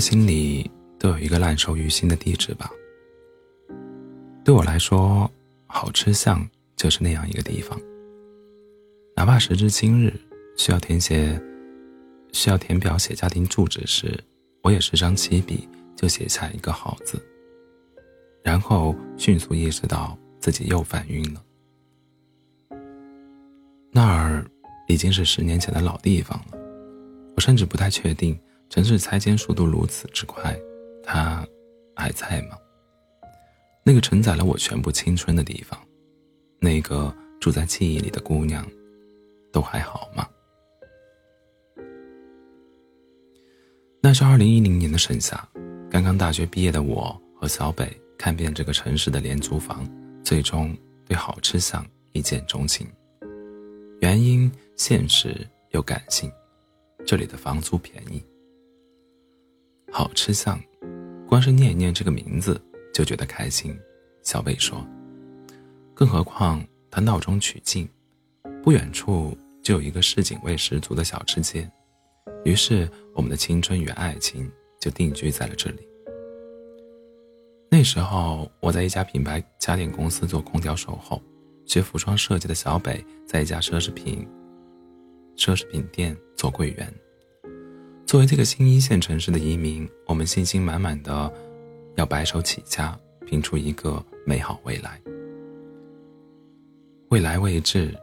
心里都有一个烂熟于心的地址吧。对我来说，好吃巷就是那样一个地方。哪怕时至今日，需要填写、需要填表写家庭住址时，我也时常起笔就写下一个“好”字，然后迅速意识到自己又犯晕了。那儿已经是十年前的老地方了，我甚至不太确定。城市拆迁速度如此之快，它还在吗？那个承载了我全部青春的地方，那个住在记忆里的姑娘，都还好吗？那是二零一零年的盛夏，刚刚大学毕业的我和小北看遍这个城市的廉租房，最终对好吃巷一见钟情。原因现实又感性，这里的房租便宜。好吃相，光是念一念这个名字就觉得开心。小北说：“更何况他闹中取静，不远处就有一个市井味十足的小吃街。”于是，我们的青春与爱情就定居在了这里。那时候，我在一家品牌家电公司做空调售后，学服装设计的小北在一家奢侈品奢侈品店做柜员。作为这个新一线城市的移民，我们信心满满的要白手起家，拼出一个美好未来。未来未知，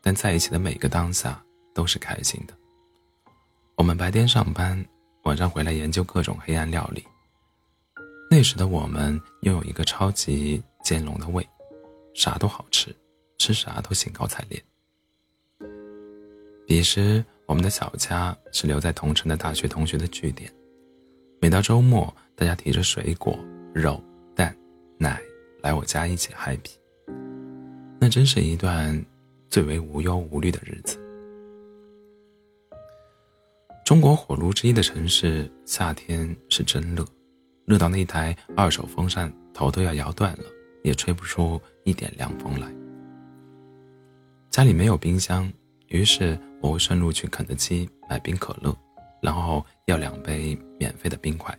但在一起的每个当下都是开心的。我们白天上班，晚上回来研究各种黑暗料理。那时的我们拥有一个超级兼容的胃，啥都好吃，吃啥都兴高采烈。彼时。我们的小家是留在同城的大学同学的据点，每到周末，大家提着水果、肉、蛋、奶来我家一起 happy。那真是一段最为无忧无虑的日子。中国火炉之一的城市，夏天是真热，热到那台二手风扇头都要摇断了，也吹不出一点凉风来。家里没有冰箱。于是我会顺路去肯德基买冰可乐，然后要两杯免费的冰块。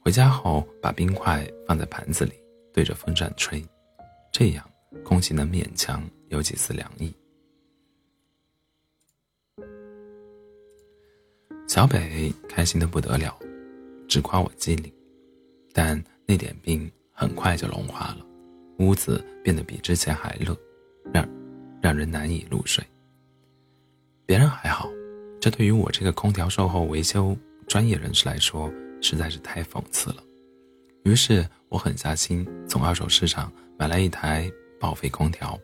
回家后把冰块放在盘子里，对着风扇吹，这样空气能勉强有几丝凉意。小北开心的不得了，只夸我机灵，但那点冰很快就融化了，屋子变得比之前还热，让让人难以入睡。别人还好，这对于我这个空调售后维修专业人士来说实在是太讽刺了。于是我狠下心，从二手市场买来一台报废空调，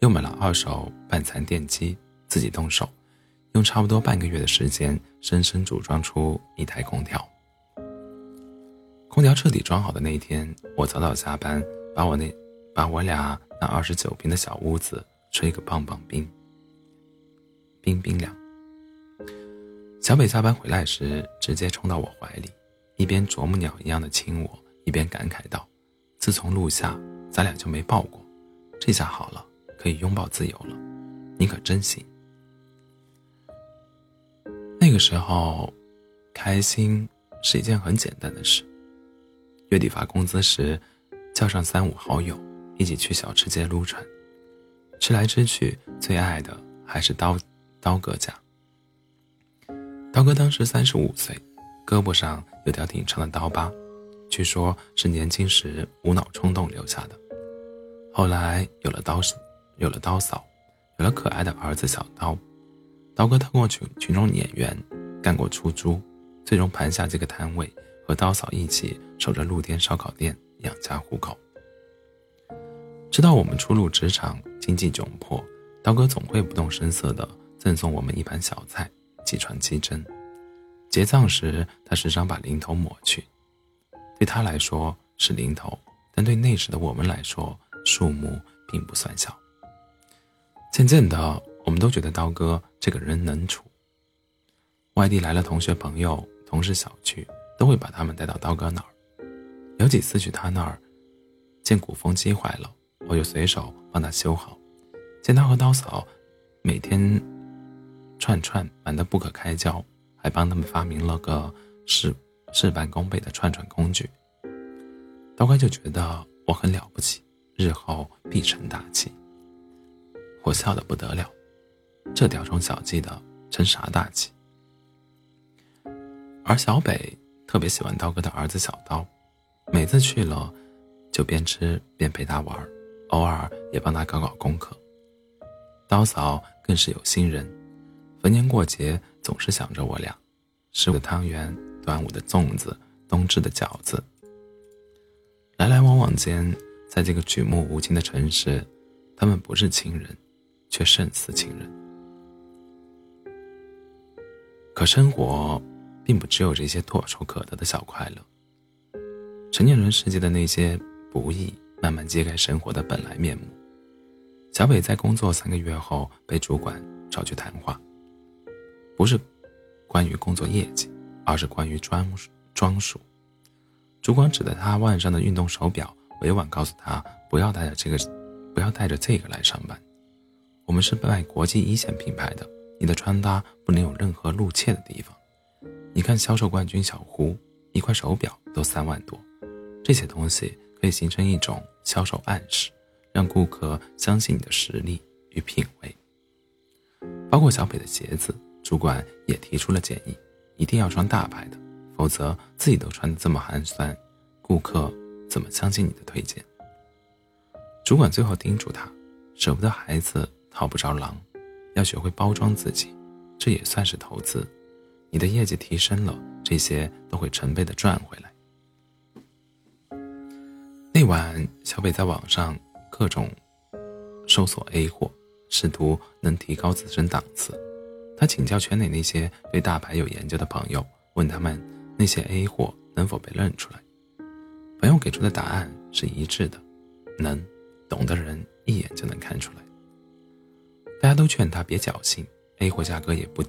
又买了二手半残电机，自己动手，用差不多半个月的时间，生生组装出一台空调。空调彻底装好的那一天，我早早下班，把我那把我俩那二十九平的小屋子吹个棒棒冰。冰冰凉。小北下班回来时，直接冲到我怀里，一边啄木鸟一样的亲我，一边感慨道：“自从录下，咱俩就没抱过，这下好了，可以拥抱自由了。你可真行。”那个时候，开心是一件很简单的事。月底发工资时，叫上三五好友一起去小吃街撸串，吃来吃去，最爱的还是刀。刀哥家，刀哥当时三十五岁，胳膊上有条挺长的刀疤，据说是年轻时无脑冲动留下的。后来有了刀，有了刀嫂，有了可爱的儿子小刀，刀哥当过群群众演员，干过出租，最终盘下这个摊位，和刀嫂一起守着露天烧烤店养家糊口。知道我们初入职场，经济窘迫，刀哥总会不动声色的。赠送我们一盘小菜，几串鸡胗。结账时，他时常把零头抹去。对他来说是零头，但对那时的我们来说，数目并不算小。渐渐的，我们都觉得刀哥这个人能处。外地来了同学朋友、同事小聚，都会把他们带到刀哥那儿。有几次去他那儿，见鼓风机坏了，我就随手帮他修好。见他和刀嫂每天。串串忙得不可开交，还帮他们发明了个事事半功倍的串串工具。刀哥就觉得我很了不起，日后必成大器。我笑得不得了，这雕虫小技的成啥大器？而小北特别喜欢刀哥的儿子小刀，每次去了，就边吃边陪他玩，偶尔也帮他搞搞功课。刀嫂更是有心人，逢年过节总是想着我俩，十五的汤圆，端午的粽子，冬至的饺子。来来往往间，在这个举目无亲的城市，他们不是亲人，却胜似亲人。可生活。并不只有这些唾手可得的小快乐。成年人世界的那些不易，慢慢揭开生活的本来面目。小北在工作三个月后被主管找去谈话，不是关于工作业绩，而是关于装装束。主管指着他腕上的运动手表，委婉告诉他不要带着这个，不要带着这个来上班。我们是卖国际一线品牌的，你的穿搭不能有任何露怯的地方。你看，销售冠军小胡，一块手表都三万多，这些东西可以形成一种销售暗示，让顾客相信你的实力与品味。包括小北的鞋子，主管也提出了建议，一定要穿大牌的，否则自己都穿的这么寒酸，顾客怎么相信你的推荐？主管最后叮嘱他，舍不得孩子套不着狼，要学会包装自己，这也算是投资。你的业绩提升了，这些都会成倍的赚回来。那晚，小北在网上各种搜索 A 货，试图能提高自身档次。他请教圈内那些对大牌有研究的朋友，问他们那些 A 货能否被认出来。朋友给出的答案是一致的：能，懂的人一眼就能看出来。大家都劝他别侥幸，A 货价格也不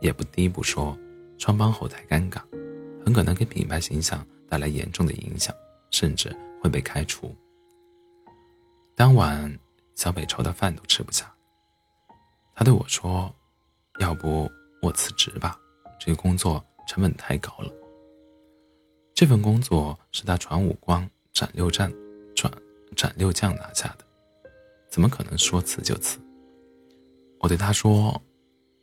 也不低，不说。穿帮后台尴尬，很可能给品牌形象带来严重的影响，甚至会被开除。当晚，小北愁的饭都吃不下。他对我说：“要不我辞职吧，这个工作成本太高了。”这份工作是他传五光斩六将、转斩六将拿下的，怎么可能说辞就辞？我对他说：“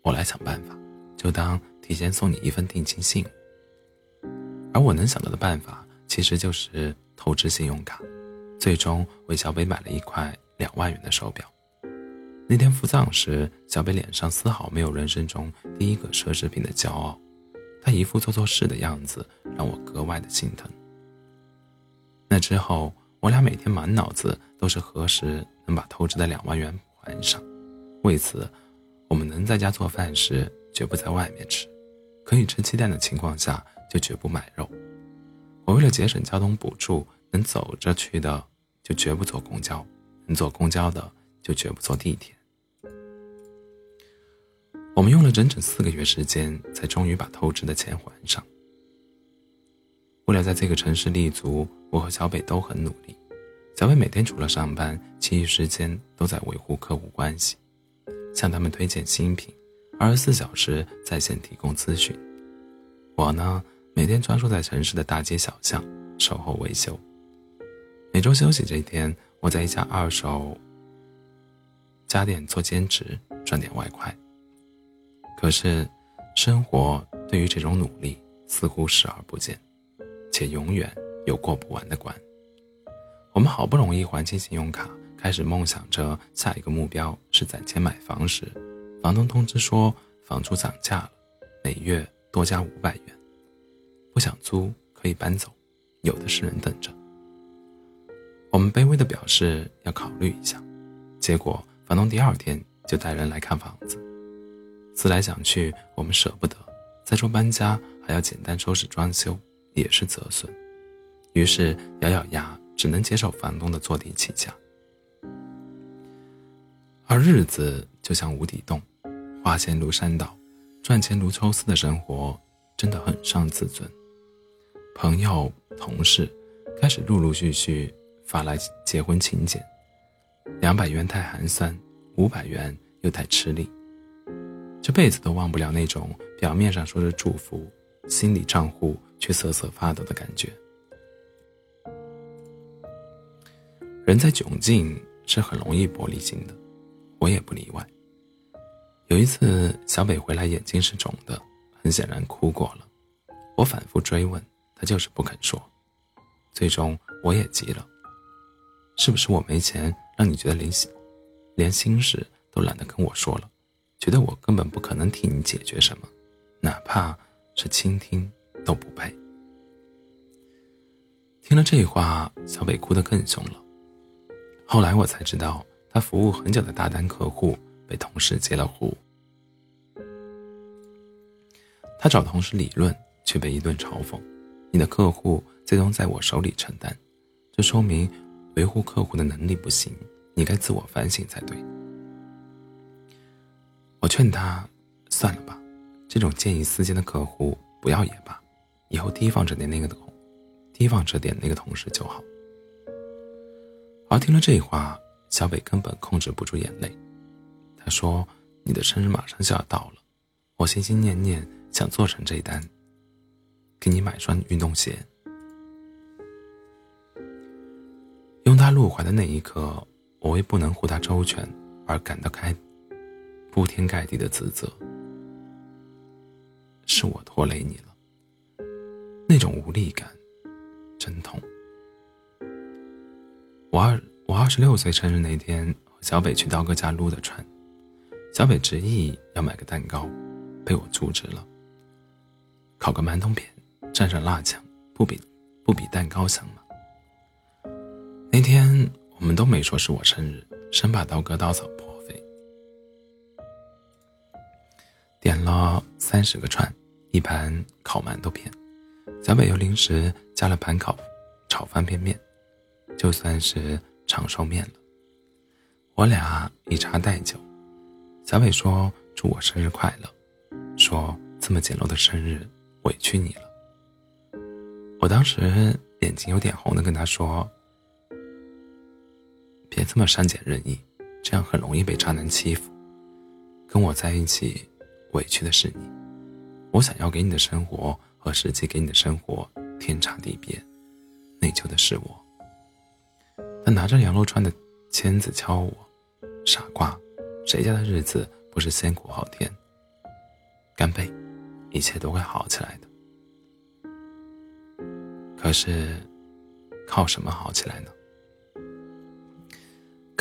我来想办法，就当……”提前送你一份定情信，而我能想到的办法其实就是透支信用卡，最终为小北买了一块两万元的手表。那天付账时，小北脸上丝毫没有人生中第一个奢侈品的骄傲，他一副做错事的样子，让我格外的心疼。那之后，我俩每天满脑子都是何时能把透支的两万元还上。为此，我们能在家做饭时，绝不在外面吃。可以吃鸡蛋的情况下，就绝不买肉。我为了节省交通补助，能走着去的就绝不坐公交，能坐公交的就绝不坐地铁。我们用了整整四个月时间，才终于把透支的钱还上。为了在这个城市立足，我和小北都很努力。小北每天除了上班，其余时间都在维护客户关系，向他们推荐新品。二十四小时在线提供咨询，我呢每天穿梭在城市的大街小巷售后维修。每周休息这一天，我在一家二手家电做兼职赚点外快。可是，生活对于这种努力似乎视而不见，且永远有过不完的关。我们好不容易还清信用卡，开始梦想着下一个目标是攒钱买房时。房东通知说，房租涨价了，每月多加五百元。不想租可以搬走，有的是人等着。我们卑微的表示要考虑一下，结果房东第二天就带人来看房子。思来想去，我们舍不得，再说搬家还要简单收拾装修，也是折损。于是咬咬牙，只能接受房东的坐地起价。而日子就像无底洞。花钱如山倒，赚钱如抽丝的生活真的很伤自尊。朋友、同事开始陆陆续续发来结婚请柬，两百元太寒酸，五百元又太吃力。这辈子都忘不了那种表面上说着祝福，心里账户却瑟瑟发抖的感觉。人在窘境是很容易玻璃心的，我也不例外。有一次，小北回来，眼睛是肿的，很显然哭过了。我反复追问，他就是不肯说。最终，我也急了：“是不是我没钱，让你觉得连心连心事都懒得跟我说了，觉得我根本不可能替你解决什么，哪怕是倾听都不配？”听了这话，小北哭得更凶了。后来我才知道，他服务很久的大单客户。被同事接了呼，他找同事理论，却被一顿嘲讽：“你的客户最终在我手里承担，这说明维护客户的能力不行，你该自我反省才对。”我劝他算了吧，这种见异思迁的客户不要也罢，以后提防着点那个同，提防着点那个同事就好。而听了这话，小北根本控制不住眼泪。他说：“你的生日马上就要到了，我心心念念想做成这一单，给你买双运动鞋。”拥他入怀的那一刻，我为不能护他周全而感到开铺天盖地的自责。是我拖累你了，那种无力感，真痛。我二我二十六岁生日那天，和小北去刀哥家撸的串。小北执意要买个蛋糕，被我阻止了。烤个馒头片，蘸上辣酱，不比不比蛋糕香吗？那天我们都没说是我生日，生怕刀哥刀嫂点了三十个串，一盘烤馒头片，小北又临时加了盘烤炒方便面，就算是长寿面了。我俩以茶代酒。小北说：“祝我生日快乐。”说：“这么简陋的生日，委屈你了。”我当时眼睛有点红的跟他说：“别这么善解人意，这样很容易被渣男欺负。跟我在一起，委屈的是你。我想要给你的生活和实际给你的生活天差地别，内疚的是我。”他拿着羊肉串的签子敲我：“傻瓜。”谁家的日子不是先苦后甜？干杯，一切都会好起来的。可是，靠什么好起来呢？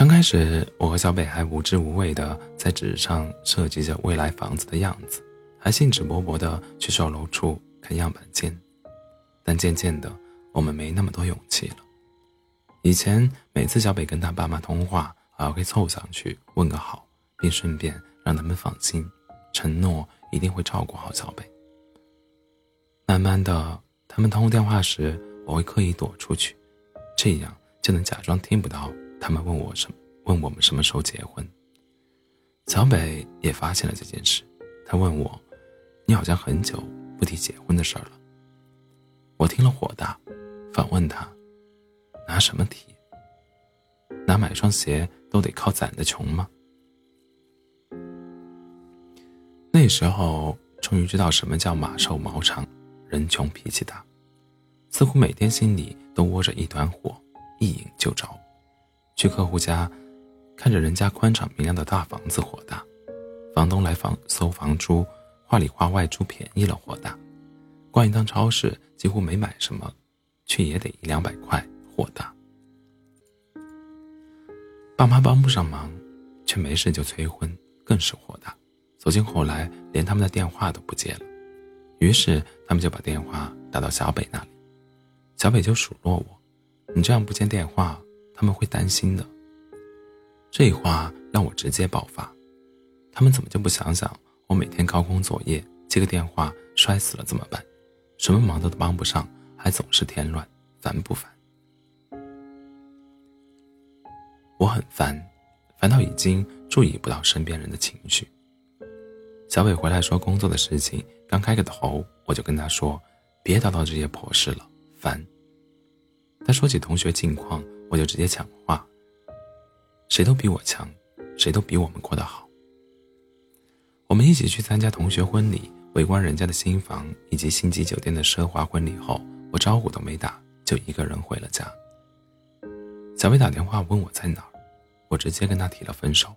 刚开始，我和小北还无知无畏的在纸上设计着未来房子的样子，还兴致勃勃的去售楼处看样板间。但渐渐的，我们没那么多勇气了。以前每次小北跟他爸妈通话，还会凑上去问个好。并顺便让他们放心，承诺一定会照顾好小北。慢慢的，他们通电话时，我会刻意躲出去，这样就能假装听不到他们问我什问我们什么时候结婚。小北也发现了这件事，他问我：“你好像很久不提结婚的事儿了。”我听了火大，反问他：“拿什么提？拿买双鞋都得靠攒的穷吗？”那时候终于知道什么叫马瘦毛长，人穷脾气大，似乎每天心里都窝着一团火，一引就着。去客户家，看着人家宽敞明亮的大房子，火大；房东来房搜房租，话里话外租便宜了，火大；逛一趟超市，几乎没买什么，却也得一两百块，火大。爸妈帮不上忙，却没事就催婚，更是火大。走进后来，连他们的电话都不接了，于是他们就把电话打到小北那里，小北就数落我：“你这样不接电话，他们会担心的。”这话让我直接爆发，他们怎么就不想想，我每天高空作业，接个电话摔死了怎么办？什么忙都帮不上，还总是添乱，烦不烦？我很烦，烦到已经注意不到身边人的情绪。小伟回来说工作的事情，刚开个头，我就跟他说：“别叨叨这些破事了，烦。”他说起同学近况，我就直接抢话：“谁都比我强，谁都比我们过得好。”我们一起去参加同学婚礼，围观人家的新房以及星级酒店的奢华婚礼后，我招呼都没打，就一个人回了家。小薇打电话问我在哪儿，我直接跟他提了分手。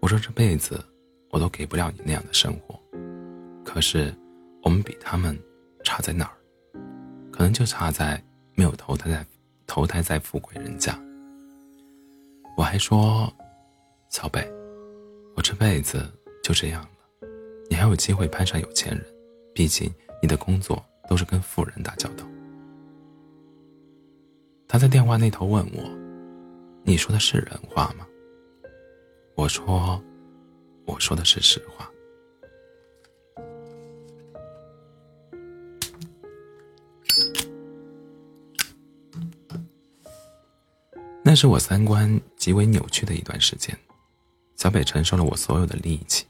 我说这辈子我都给不了你那样的生活，可是我们比他们差在哪儿？可能就差在没有投胎在投胎在富贵人家。我还说，小北，我这辈子就这样了，你还有机会攀上有钱人，毕竟你的工作都是跟富人打交道。他在电话那头问我：“你说的是人话吗？”我说：“我说的是实话。”那是我三观极为扭曲的一段时间。小北承受了我所有的力气，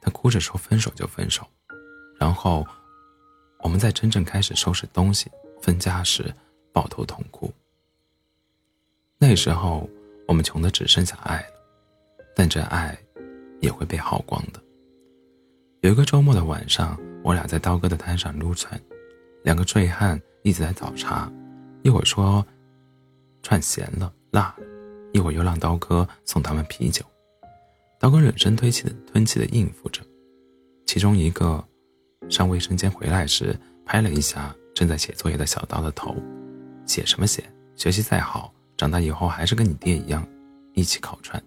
他哭着说：“分手就分手。”然后，我们在真正开始收拾东西、分家时，抱头痛哭。那时候，我们穷的只剩下爱了，但这爱也会被耗光的。有一个周末的晚上，我俩在刀哥的摊上撸串，两个醉汉一直在找茬，一会儿说串咸了、辣，一会儿又让刀哥送他们啤酒。刀哥忍声吞气的吞气的应付着。其中一个上卫生间回来时，拍了一下正在写作业的小刀的头：“写什么写？学习再好。”长大以后还是跟你爹一样，一起烤串。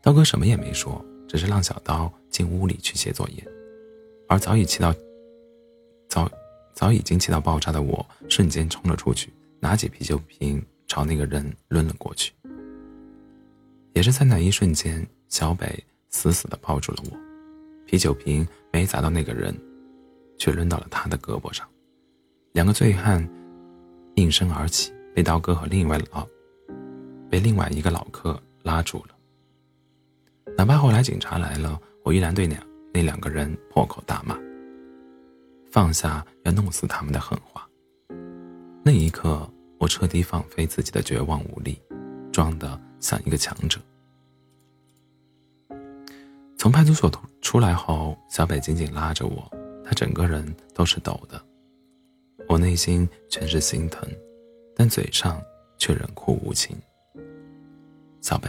刀哥什么也没说，只是让小刀进屋里去写作业。而早已气到早早已经气到爆炸的我，瞬间冲了出去，拿起啤酒瓶朝那个人抡了过去。也是在那一瞬间，小北死死地抱住了我，啤酒瓶没砸到那个人，却抡到了他的胳膊上。两个醉汉应声而起。被刀哥和另外老，被另外一个老客拉住了。哪怕后来警察来了，我依然对那那两个人破口大骂，放下要弄死他们的狠话。那一刻，我彻底放飞自己的绝望无力，装的像一个强者。从派出所出来后，小北紧紧拉着我，他整个人都是抖的，我内心全是心疼。但嘴上却冷酷无情。小北，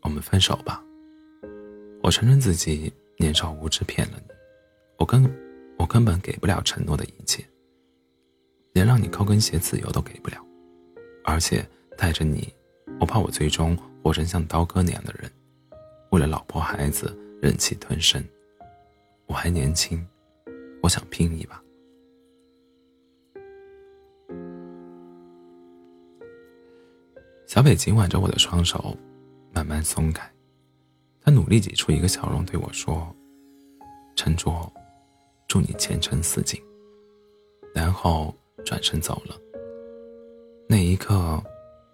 我们分手吧。我承认自己年少无知骗了你，我根我根本给不了承诺的一切，连让你高跟鞋自由都给不了。而且带着你，我怕我最终活成像刀哥那样的人，为了老婆孩子忍气吞声。我还年轻，我想拼一把。小北紧挽着我的双手，慢慢松开。他努力挤出一个笑容，对我说：“陈卓，祝你前程似锦。”然后转身走了。那一刻，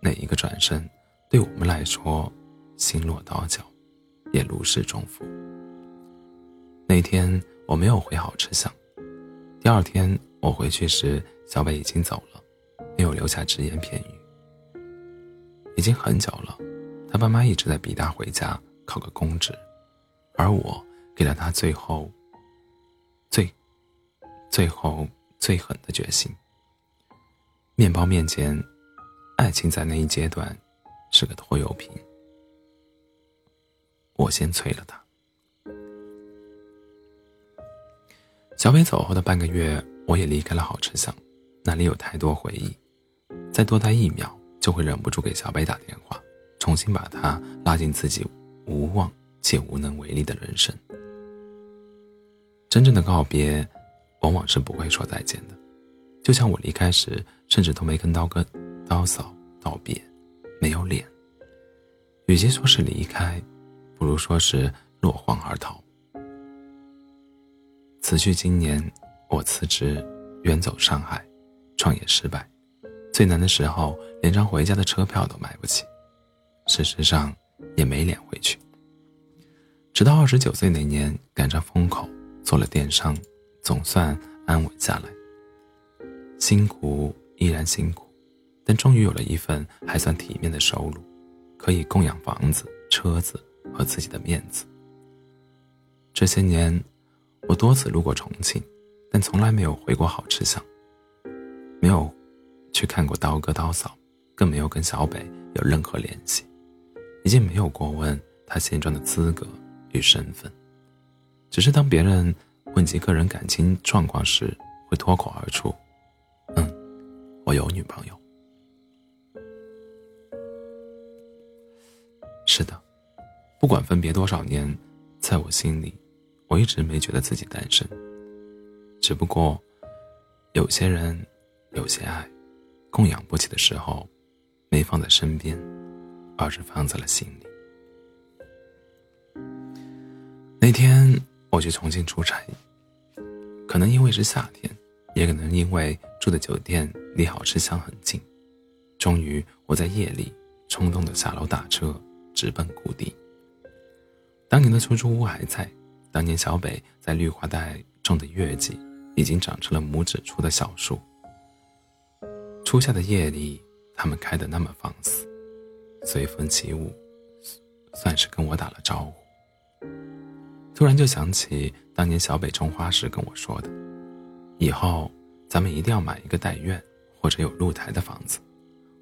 那一个转身，对我们来说，心落刀绞，也如释重负。那天我没有回好吃巷。第二天我回去时，小北已经走了，没有留下只言片语。已经很久了，他爸妈一直在逼他回家考个公职，而我给了他最后、最、最后最狠的决心。面包面前，爱情在那一阶段是个拖油瓶。我先催了他。小北走后的半个月，我也离开了好吃巷，那里有太多回忆，再多待一秒。就会忍不住给小北打电话，重新把他拉进自己无望且无能为力的人生。真正的告别，往往是不会说再见的。就像我离开时，甚至都没跟刀哥、刀嫂道别，没有脸。与其说是离开，不如说是落荒而逃。辞去今年，我辞职，远走上海，创业失败。最难的时候，连张回家的车票都买不起，事实上也没脸回去。直到二十九岁那年赶上风口，做了电商，总算安稳下来。辛苦依然辛苦，但终于有了一份还算体面的收入，可以供养房子、车子和自己的面子。这些年，我多次路过重庆，但从来没有回过好吃巷，没有去看过刀哥刀嫂，更没有跟小北有任何联系，已经没有过问他现状的资格与身份，只是当别人问及个人感情状况时，会脱口而出：“，我有女朋友。”是的，不管分别多少年，在我心里。我一直没觉得自己单身，只不过，有些人，有些爱，供养不起的时候，没放在身边，而是放在了心里。那天我去重庆出差，可能因为是夏天，也可能因为住的酒店离好吃巷很近，终于我在夜里冲动的下楼打车，直奔故地。当年的出租屋还在。当年小北在绿化带种的月季，已经长成了拇指粗的小树。初夏的夜里，它们开得那么放肆，随风起舞，算是跟我打了招呼。突然就想起当年小北种花时跟我说的：“以后咱们一定要买一个带院或者有露台的房子，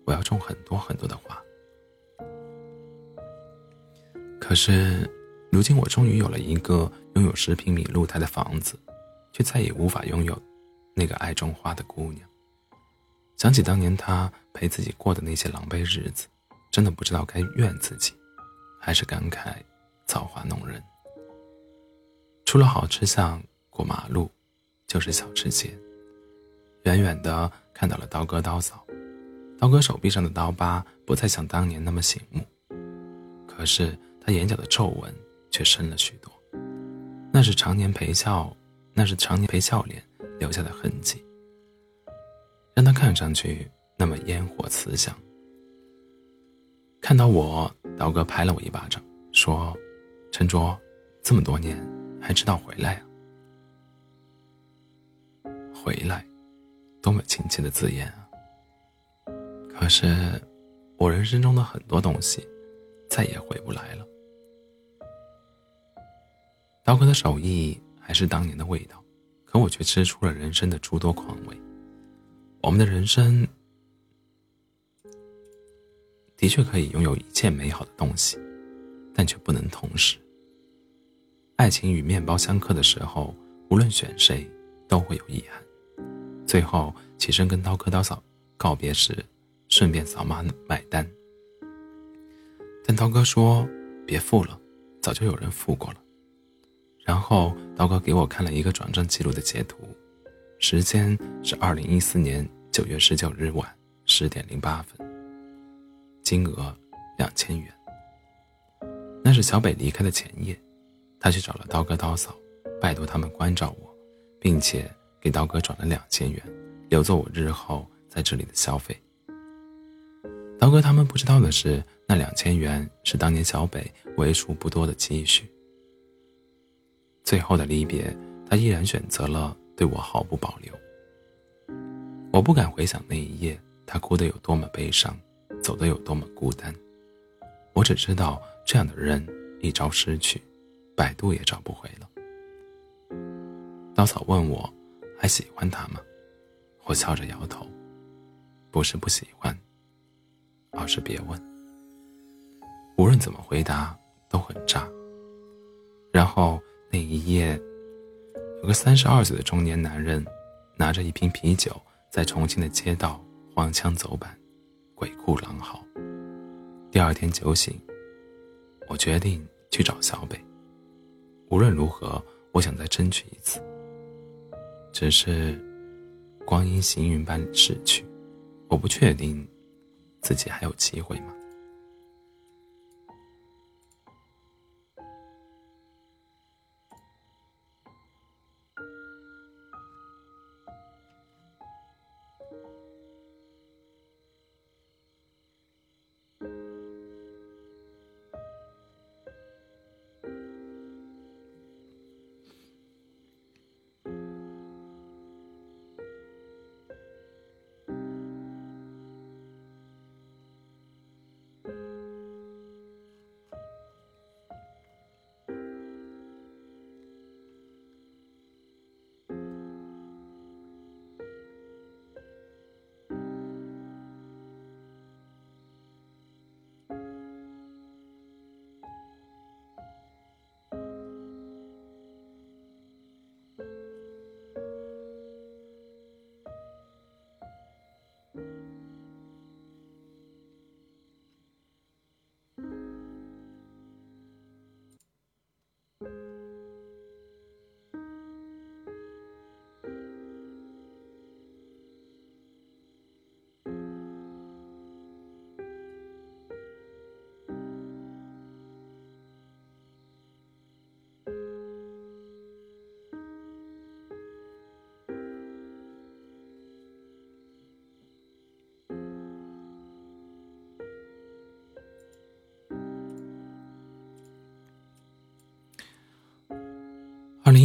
我要种很多很多的花。”可是。如今我终于有了一个拥有十平米露台的房子，却再也无法拥有那个爱种花的姑娘。想起当年她陪自己过的那些狼狈日子，真的不知道该怨自己，还是感慨造化弄人。出了好吃巷，过马路就是小吃街。远远的看到了刀哥刀嫂，刀哥手臂上的刀疤不再像当年那么醒目，可是他眼角的皱纹。却深了许多，那是常年陪笑，那是常年陪笑脸留下的痕迹，让他看上去那么烟火慈祥。看到我，刀哥拍了我一巴掌，说：“陈卓，这么多年还知道回来啊？回来，多么亲切的字眼啊！可是，我人生中的很多东西，再也回不来了。”刀哥的手艺还是当年的味道，可我却吃出了人生的诸多况味。我们的人生的确可以拥有一切美好的东西，但却不能同时。爱情与面包相克的时候，无论选谁，都会有遗憾。最后起身跟刀哥刀嫂告别时，顺便扫码买单，但刀哥说：“别付了，早就有人付过了。”然后刀哥给我看了一个转账记录的截图，时间是二零一四年九月十九日晚十点零八分，金额两千元。那是小北离开的前夜，他去找了刀哥刀嫂，拜托他们关照我，并且给刀哥转了两千元，留作我日后在这里的消费。刀哥他们不知道的是，那两千元是当年小北为数不多的积蓄。最后的离别，他依然选择了对我毫不保留。我不敢回想那一夜，他哭得有多么悲伤，走得有多么孤单。我只知道，这样的人一朝失去，百度也找不回了。刀草问我，还喜欢他吗？我笑着摇头，不是不喜欢，而是别问。无论怎么回答，都很渣。然后。那一夜，有个三十二岁的中年男人，拿着一瓶啤酒，在重庆的街道荒腔走板，鬼哭狼嚎。第二天酒醒，我决定去找小北。无论如何，我想再争取一次。只是，光阴行云般逝去，我不确定自己还有机会吗？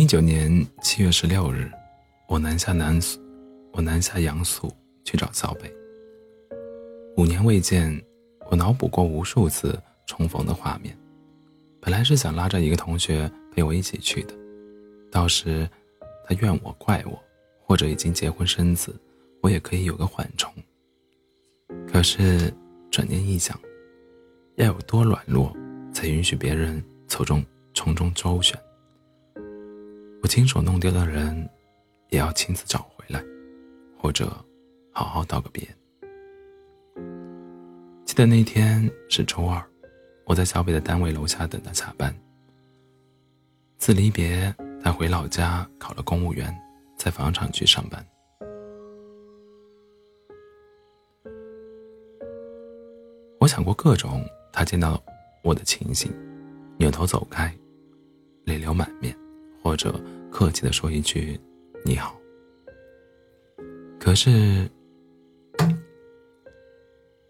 一九年七月十六日，我南下南苏，我南下阳苏去找小北。五年未见，我脑补过无数次重逢的画面。本来是想拉着一个同学陪我一起去的，到时他怨我怪我，或者已经结婚生子，我也可以有个缓冲。可是转念一想，要有多软弱，才允许别人从中从中周旋？我亲手弄丢的人，也要亲自找回来，或者好好道个别。记得那天是周二。我在小北的单位楼下等他下班。自离别，他回老家考了公务员，在房产局上班。我想过各种他见到我的情形，扭头走开，泪流满面，或者客气的说一句“你好”。可是，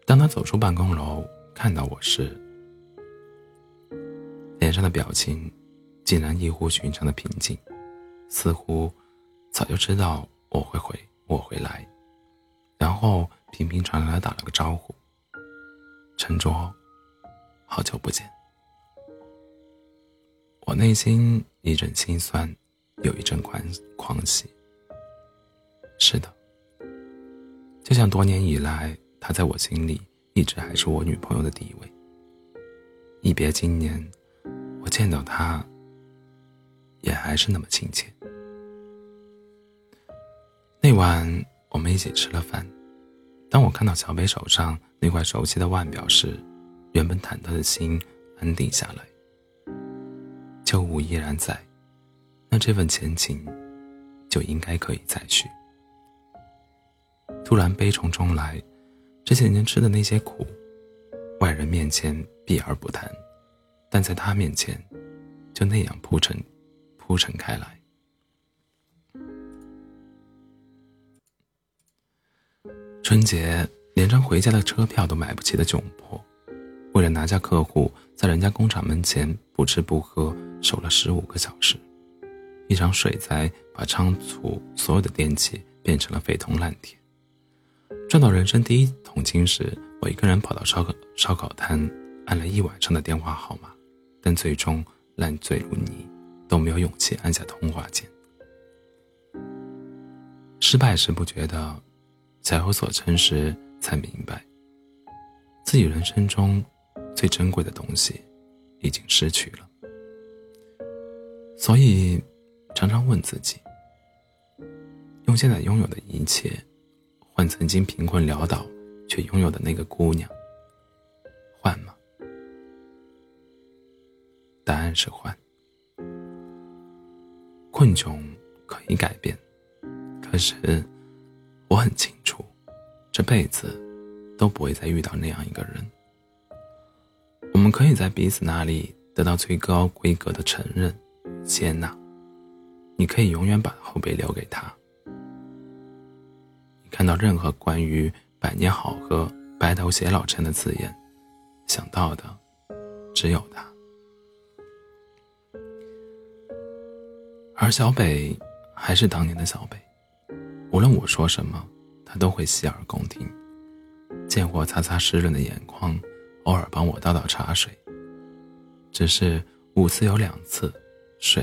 当他走出办公楼，看到我时，脸上的表情竟然异乎寻常的平静，似乎早就知道我会回我会来，然后平平常常的打了个招呼：“陈卓，好久不见。”我内心一阵心酸，有一阵狂狂喜。是的，就像多年以来，她在我心里一直还是我女朋友的地位。一别经年。我见到他，也还是那么亲切。那晚我们一起吃了饭，当我看到小北手上那块熟悉的腕表时，原本忐忑的心安定下来。旧物依然在，那这份前情就应该可以再续。突然悲从中来，这些年吃的那些苦，外人面前避而不谈。但在他面前，就那样铺陈，铺陈开来。春节连张回家的车票都买不起的窘迫，为了拿下客户，在人家工厂门前不吃不喝守了十五个小时。一场水灾把仓储所有的电器变成了废铜烂铁。赚到人生第一桶金时，我一个人跑到烧烤烧烤摊，按了一晚上的电话号码。但最终烂醉如泥，都没有勇气按下通话键。失败时不觉得，才有所成时才明白，自己人生中最珍贵的东西已经失去了。所以，常常问自己：用现在拥有的一切，换曾经贫困潦倒却拥有的那个姑娘，换吗？答案是换。困窘可以改变，可是我很清楚，这辈子都不会再遇到那样一个人。我们可以在彼此那里得到最高规格的承认、接纳。你可以永远把后背留给他。你看到任何关于“百年好合”“白头偕老”这样的字眼，想到的只有他。而小北还是当年的小北，无论我说什么，他都会洗耳恭听，见我擦擦湿润的眼眶，偶尔帮我倒倒茶水。只是五次有两次，水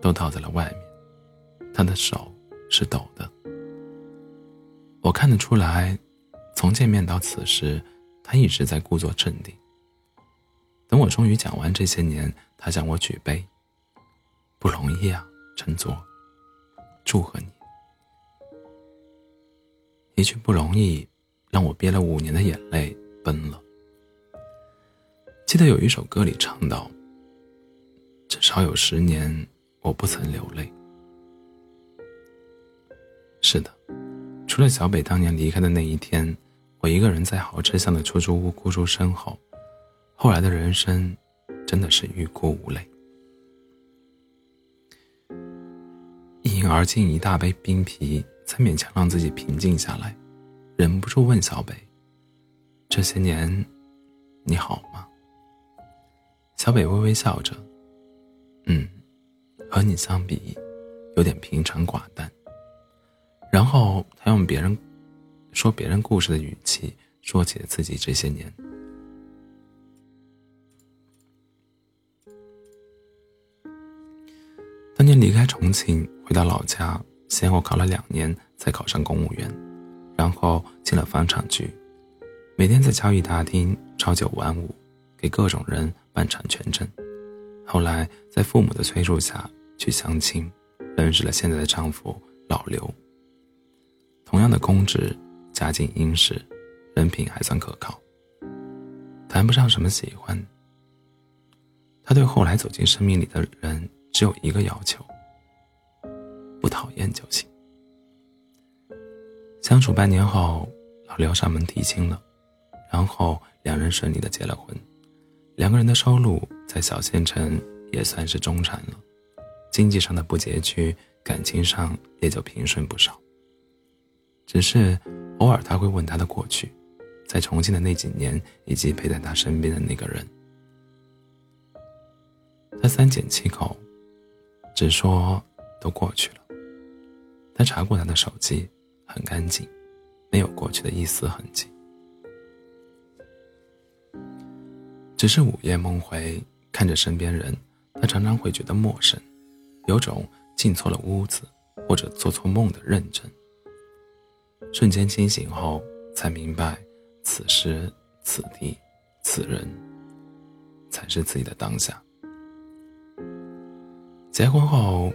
都倒在了外面，他的手是抖的。我看得出来，从见面到此时，他一直在故作镇定。等我终于讲完这些年，他向我举杯，不容易啊。陈卓，祝贺你！一句不容易，让我憋了五年的眼泪奔了。记得有一首歌里唱到：“至少有十年，我不曾流泪。”是的，除了小北当年离开的那一天，我一个人在豪车巷的出租屋孤注身后，后来的人生，真的是欲哭无泪。一饮而尽一大杯冰啤，才勉强让自己平静下来，忍不住问小北：“这些年，你好吗？”小北微微笑着：“嗯，和你相比，有点平常寡淡。然后他用别人说别人故事的语气说起了自己这些年。当年离开重庆回到老家，先后考了两年才考上公务员，然后进了房产局，每天在交易大厅朝九晚五，给各种人办产权证。后来在父母的催促下去相亲，认识了现在的丈夫老刘。同样的公职，家境殷实，人品还算可靠。谈不上什么喜欢。他对后来走进生命里的人只有一个要求：不讨厌就行。相处半年后，老刘上门提亲了，然后两人顺利的结了婚。两个人的收入在小县城也算是中产了，经济上的不拮据，感情上也就平顺不少。只是偶尔他会问他的过去，在重庆的那几年，以及陪在他身边的那个人。他三缄其口，只说都过去了。他查过他的手机，很干净，没有过去的一丝痕迹。只是午夜梦回，看着身边人，他常常会觉得陌生，有种进错了屋子或者做错梦的认真。瞬间清醒后，才明白，此时此地此人，才是自己的当下。结婚后，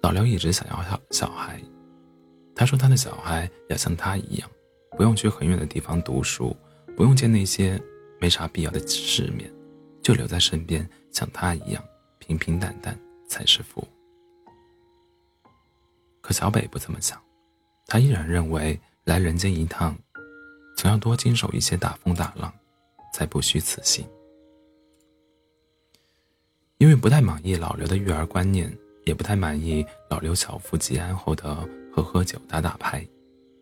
老刘一直想要小小孩，他说他的小孩要像他一样，不用去很远的地方读书，不用见那些。没啥必要的世面，就留在身边，像他一样平平淡淡才是福。可小北不这么想，他依然认为来人间一趟，总要多经受一些大风大浪，才不虚此行。因为不太满意老刘的育儿观念，也不太满意老刘小富即安后的喝喝酒打打牌，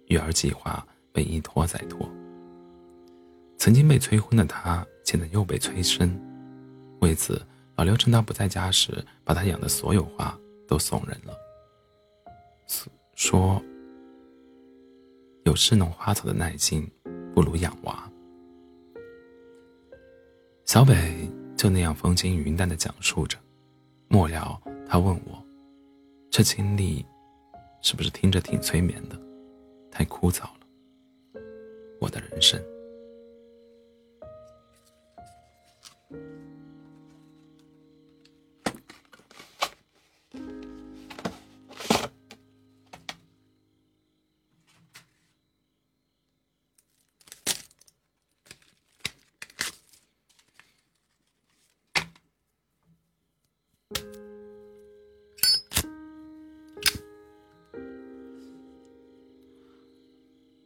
育儿计划被一拖再拖。曾经被催婚的他，现在又被催生。为此，老刘趁他不在家时，把他养的所有花都送人了，说：“有侍弄花草的耐心，不如养娃。”小北就那样风轻云淡的讲述着，末了，他问我：“这经历，是不是听着挺催眠的？太枯燥了，我的人生。”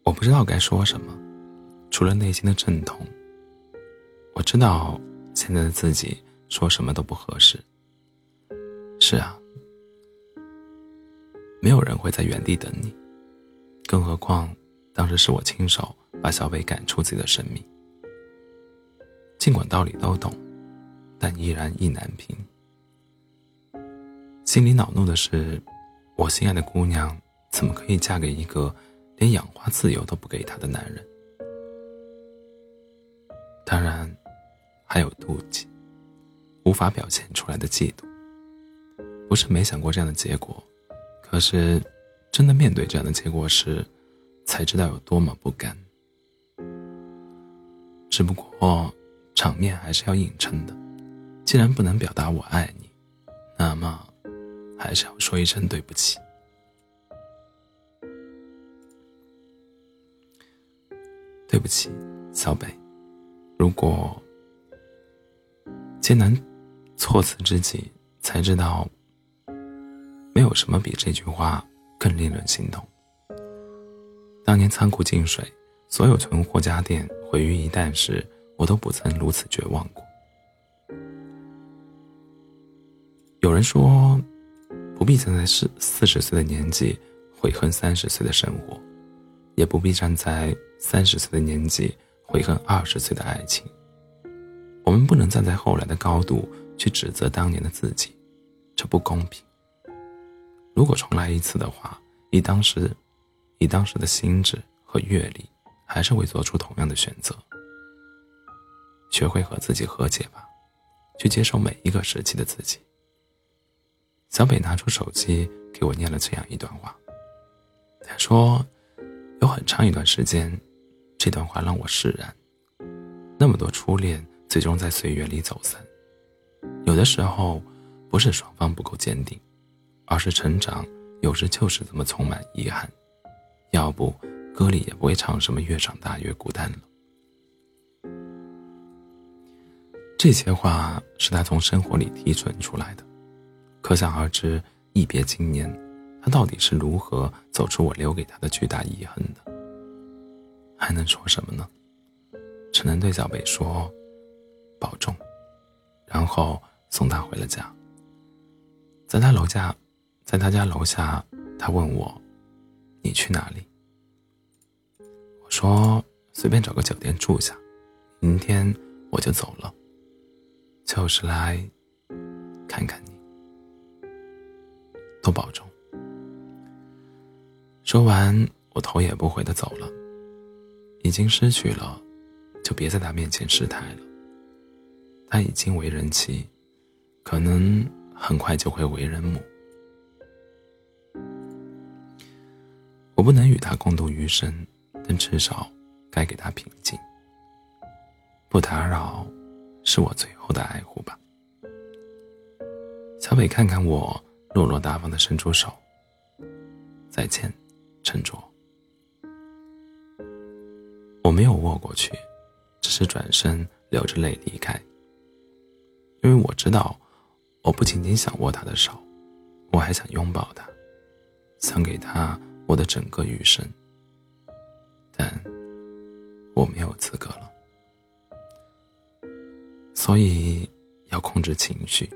我不知道该说什么，除了内心的阵痛。我知道现在的自己说什么都不合适。是啊，没有人会在原地等你，更何况当时是我亲手把小北赶出自己的生命。尽管道理都懂，但依然意难平。心里恼怒的是，我心爱的姑娘怎么可以嫁给一个？连养花自由都不给她的男人，当然还有妒忌，无法表现出来的嫉妒。不是没想过这样的结果，可是真的面对这样的结果时，才知道有多么不甘。只不过场面还是要硬撑的，既然不能表达我爱你，那么还是要说一声对不起。对不起，小北。如果艰难措辞之际才知道，没有什么比这句话更令人心痛。当年仓库进水，所有存货家电毁于一旦时，我都不曾如此绝望过。有人说，不必站在四四十岁的年纪悔恨三十岁的生活。也不必站在三十岁的年纪悔恨二十岁的爱情。我们不能站在后来的高度去指责当年的自己，这不公平。如果重来一次的话，以当时，以当时的心智和阅历，还是会做出同样的选择。学会和自己和解吧，去接受每一个时期的自己。小北拿出手机给我念了这样一段话。他说：“有很长一段时间，这段话让我释然。那么多初恋，最终在岁月里走散。有的时候，不是双方不够坚定。”而是成长，有时就是这么充满遗憾。要不，歌里也不会唱什么越长大越孤单了。这些话是他从生活里提纯出来的，可想而知，一别经年，他到底是如何走出我留给他的巨大遗憾的？还能说什么呢？只能对小北说：“保重。”然后送他回了家。在他楼下。在他家楼下，他问我：“你去哪里？”我说：“随便找个酒店住下，明天我就走了，就是来看看你，多保重。”说完，我头也不回的走了。已经失去了，就别在他面前失态了。他已经为人妻，可能很快就会为人母。我不能与他共度余生，但至少该给他平静。不打扰，是我最后的爱护吧。小北看看我，落落大方的伸出手。再见，陈卓。我没有握过去，只是转身流着泪离开。因为我知道，我不仅仅想握他的手，我还想拥抱他，想给他。我的整个余生，但我没有资格了，所以要控制情绪，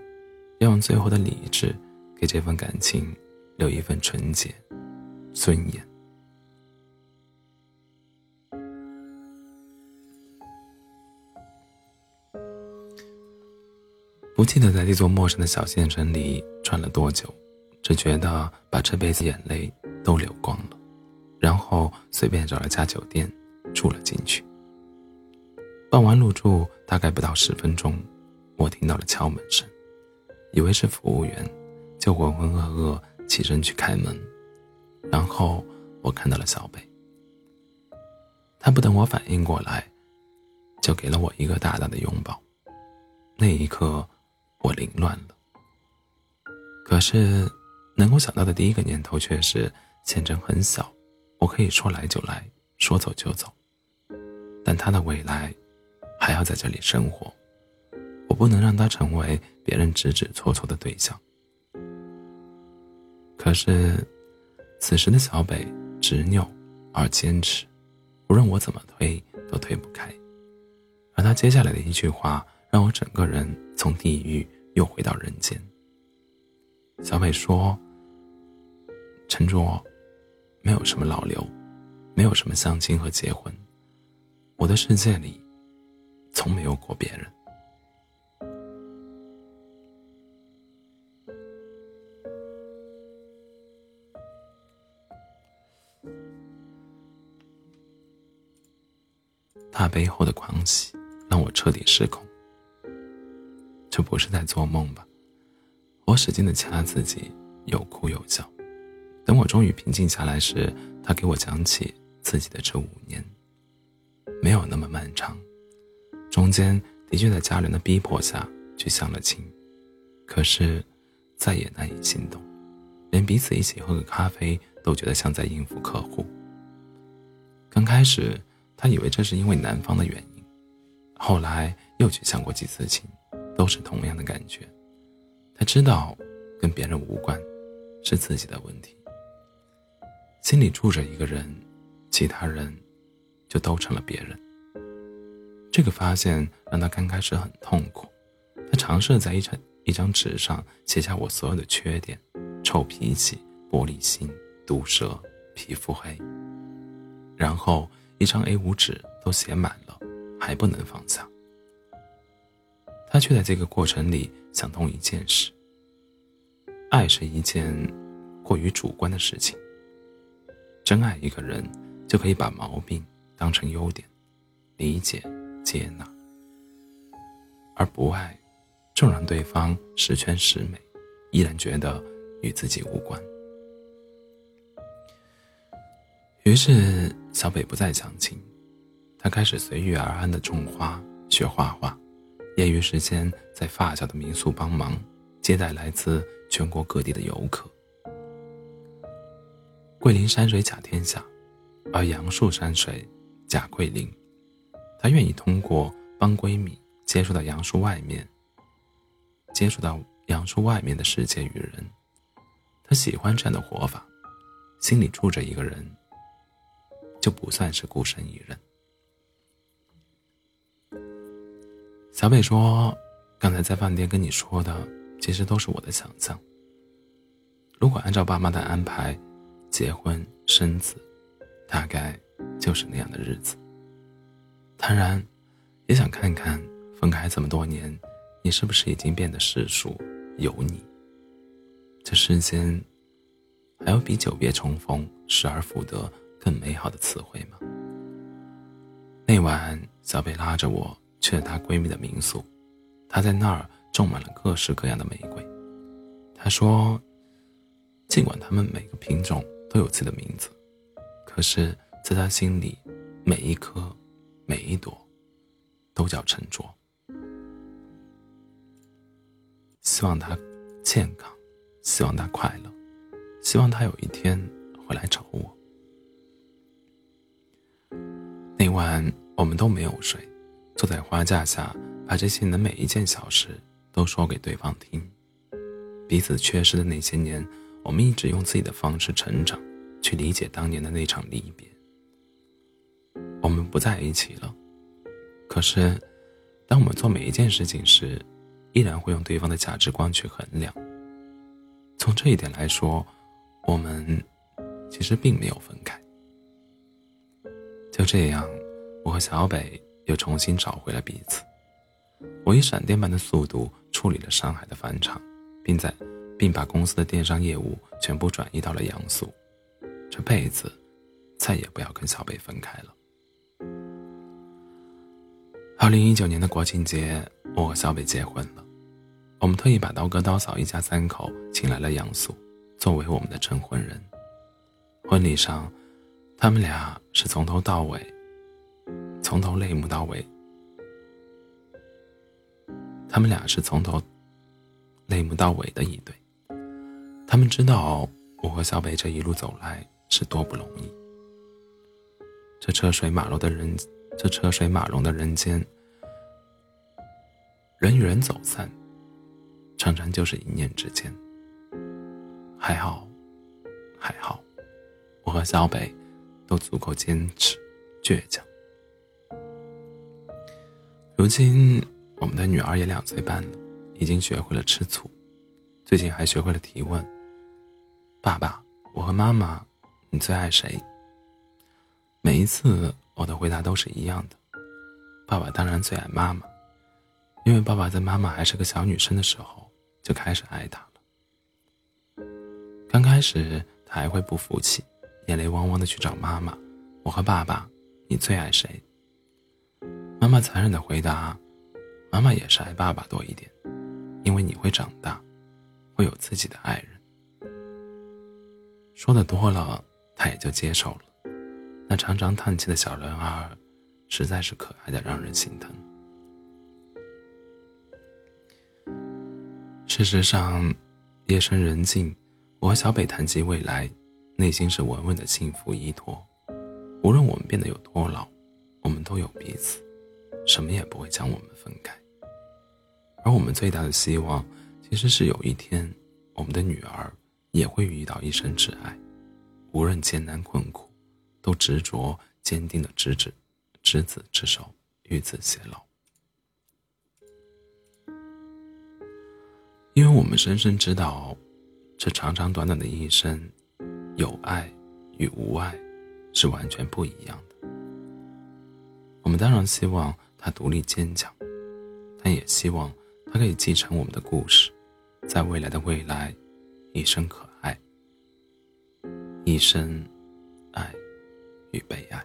要用最后的理智给这份感情留一份纯洁、尊严。不记得在这座陌生的小县城里转了多久，只觉得把这辈子眼泪。都流光了，然后随便找了家酒店住了进去。办完入住大概不到十分钟，我听到了敲门声，以为是服务员，就浑浑噩噩起身去开门。然后我看到了小北，他不等我反应过来，就给了我一个大大的拥抱。那一刻，我凌乱了。可是，能够想到的第一个念头却是。县城很小，我可以说来就来，说走就走。但他的未来还要在这里生活，我不能让他成为别人指指戳戳的对象。可是，此时的小北执拗而坚持，无论我怎么推都推不开。而他接下来的一句话，让我整个人从地狱又回到人间。小北说：“陈卓。”没有什么老刘，没有什么相亲和结婚，我的世界里从没有过别人。他背后的狂喜让我彻底失控，这不是在做梦吧？我使劲的掐自己，有哭有笑。等我终于平静下来时，他给我讲起自己的这五年，没有那么漫长，中间的确在家人的逼迫下去相了亲，可是再也难以心动，连彼此一起喝个咖啡都觉得像在应付客户。刚开始他以为这是因为男方的原因，后来又去相过几次亲，都是同样的感觉，他知道跟别人无关，是自己的问题。心里住着一个人，其他人就都成了别人。这个发现让他刚开始很痛苦，他尝试在一张一张纸上写下我所有的缺点：臭脾气、玻璃心、毒舌、皮肤黑。然后一张 A 五纸都写满了，还不能放下。他却在这个过程里想通一件事：爱是一件。过于主观的事情。真爱一个人，就可以把毛病当成优点，理解、接纳；而不爱，纵让对方十全十美，依然觉得与自己无关。于是，小北不再相亲，他开始随遇而安的种花、学画画，业余时间在发小的民宿帮忙，接待来自全国各地的游客。桂林山水甲天下，而杨树山水甲桂林。她愿意通过帮闺蜜接触到杨树外面，接触到杨树外面的世界与人。她喜欢这样的活法，心里住着一个人，就不算是孤身一人。小北说：“刚才在饭店跟你说的，其实都是我的想象。如果按照爸妈的安排。”结婚生子，大概就是那样的日子。当然，也想看看分开这么多年，你是不是已经变得世俗油腻。这世间，还有比久别重逢、失而复得更美好的词汇吗？那晚，小北拉着我去了她闺蜜的民宿，她在那儿种满了各式各样的玫瑰。她说，尽管它们每个品种。都有自己的名字，可是，在她心里，每一颗、每一朵，都叫沉着。希望她健康，希望她快乐，希望她有一天会来找我。那晚我们都没有睡，坐在花架下，把这些年的每一件小事都说给对方听。彼此缺失的那些年。我们一直用自己的方式成长，去理解当年的那场离别。我们不在一起了，可是，当我们做每一件事情时，依然会用对方的价值观去衡量。从这一点来说，我们其实并没有分开。就这样，我和小北又重新找回了彼此。我以闪电般的速度处理了上海的返场，并在。并把公司的电商业务全部转移到了杨苏，这辈子再也不要跟小北分开了。二零一九年的国庆节，我和小北结婚了，我们特意把刀哥刀嫂一家三口请来了杨素，作为我们的证婚人。婚礼上，他们俩是从头到尾，从头泪目到尾，他们俩是从头泪目到尾的一对。他们知道我和小北这一路走来是多不容易。这车水马龙的人，这车水马龙的人间，人与人走散，常常就是一念之间。还好，还好，我和小北都足够坚持、倔强。如今，我们的女儿也两岁半了，已经学会了吃醋，最近还学会了提问。爸爸，我和妈妈，你最爱谁？每一次我的回答都是一样的。爸爸当然最爱妈妈，因为爸爸在妈妈还是个小女生的时候就开始爱她了。刚开始他还会不服气，眼泪汪汪的去找妈妈：“我和爸爸，你最爱谁？”妈妈残忍的回答：“妈妈也是爱爸爸多一点，因为你会长大，会有自己的爱人。”说的多了，他也就接受了。那常常叹气的小人儿，实在是可爱的让人心疼。事实上，夜深人静，我和小北谈及未来，内心是稳稳的幸福依托。无论我们变得有多老，我们都有彼此，什么也不会将我们分开。而我们最大的希望，其实是有一天，我们的女儿。也会遇到一生挚爱，无论艰难困苦，都执着坚定的执子执子之手，与子偕老。因为我们深深知道，这长长短短的一生，有爱与无爱是完全不一样的。我们当然希望他独立坚强，但也希望他可以继承我们的故事，在未来的未来。一生可爱，一生爱与被爱。